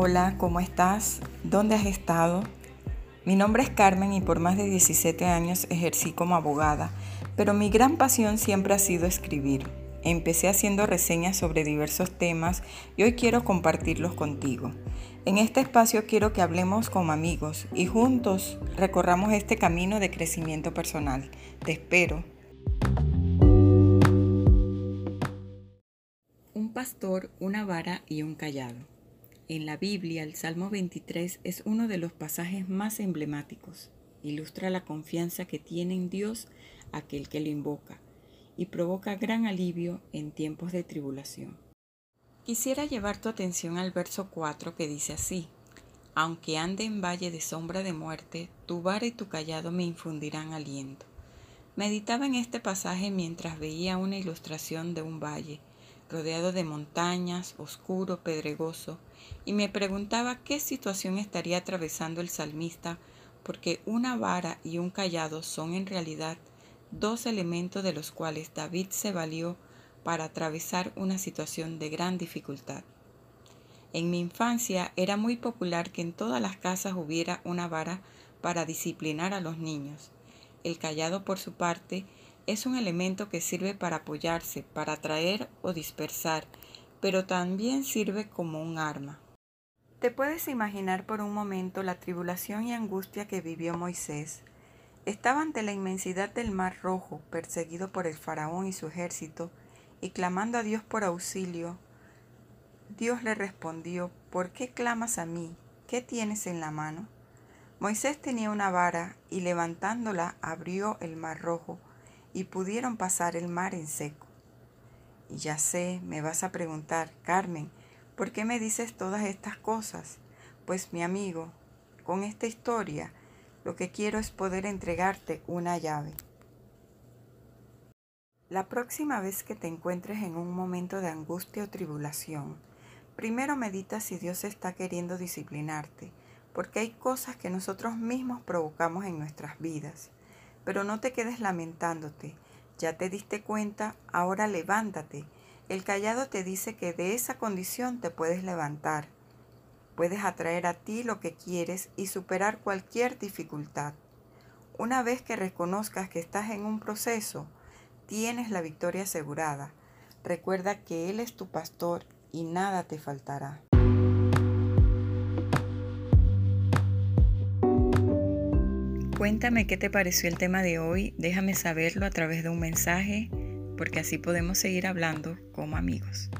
Hola, ¿cómo estás? ¿Dónde has estado? Mi nombre es Carmen y por más de 17 años ejercí como abogada, pero mi gran pasión siempre ha sido escribir. Empecé haciendo reseñas sobre diversos temas y hoy quiero compartirlos contigo. En este espacio quiero que hablemos como amigos y juntos recorramos este camino de crecimiento personal. Te espero. Un pastor, una vara y un callado. En la Biblia, el Salmo 23 es uno de los pasajes más emblemáticos. Ilustra la confianza que tiene en Dios aquel que lo invoca y provoca gran alivio en tiempos de tribulación. Quisiera llevar tu atención al verso 4 que dice así, Aunque ande en valle de sombra de muerte, tu vara y tu callado me infundirán aliento. Meditaba en este pasaje mientras veía una ilustración de un valle rodeado de montañas, oscuro, pedregoso, y me preguntaba qué situación estaría atravesando el salmista, porque una vara y un callado son en realidad dos elementos de los cuales David se valió para atravesar una situación de gran dificultad. En mi infancia era muy popular que en todas las casas hubiera una vara para disciplinar a los niños. El callado, por su parte, es un elemento que sirve para apoyarse, para atraer o dispersar, pero también sirve como un arma. ¿Te puedes imaginar por un momento la tribulación y angustia que vivió Moisés? Estaba ante la inmensidad del mar rojo, perseguido por el faraón y su ejército, y clamando a Dios por auxilio. Dios le respondió, ¿por qué clamas a mí? ¿Qué tienes en la mano? Moisés tenía una vara y levantándola abrió el mar rojo y pudieron pasar el mar en seco. Y ya sé, me vas a preguntar, Carmen, ¿por qué me dices todas estas cosas? Pues mi amigo, con esta historia, lo que quiero es poder entregarte una llave. La próxima vez que te encuentres en un momento de angustia o tribulación, primero medita si Dios está queriendo disciplinarte, porque hay cosas que nosotros mismos provocamos en nuestras vidas. Pero no te quedes lamentándote. Ya te diste cuenta, ahora levántate. El callado te dice que de esa condición te puedes levantar. Puedes atraer a ti lo que quieres y superar cualquier dificultad. Una vez que reconozcas que estás en un proceso, tienes la victoria asegurada. Recuerda que Él es tu pastor y nada te faltará. Cuéntame qué te pareció el tema de hoy, déjame saberlo a través de un mensaje, porque así podemos seguir hablando como amigos.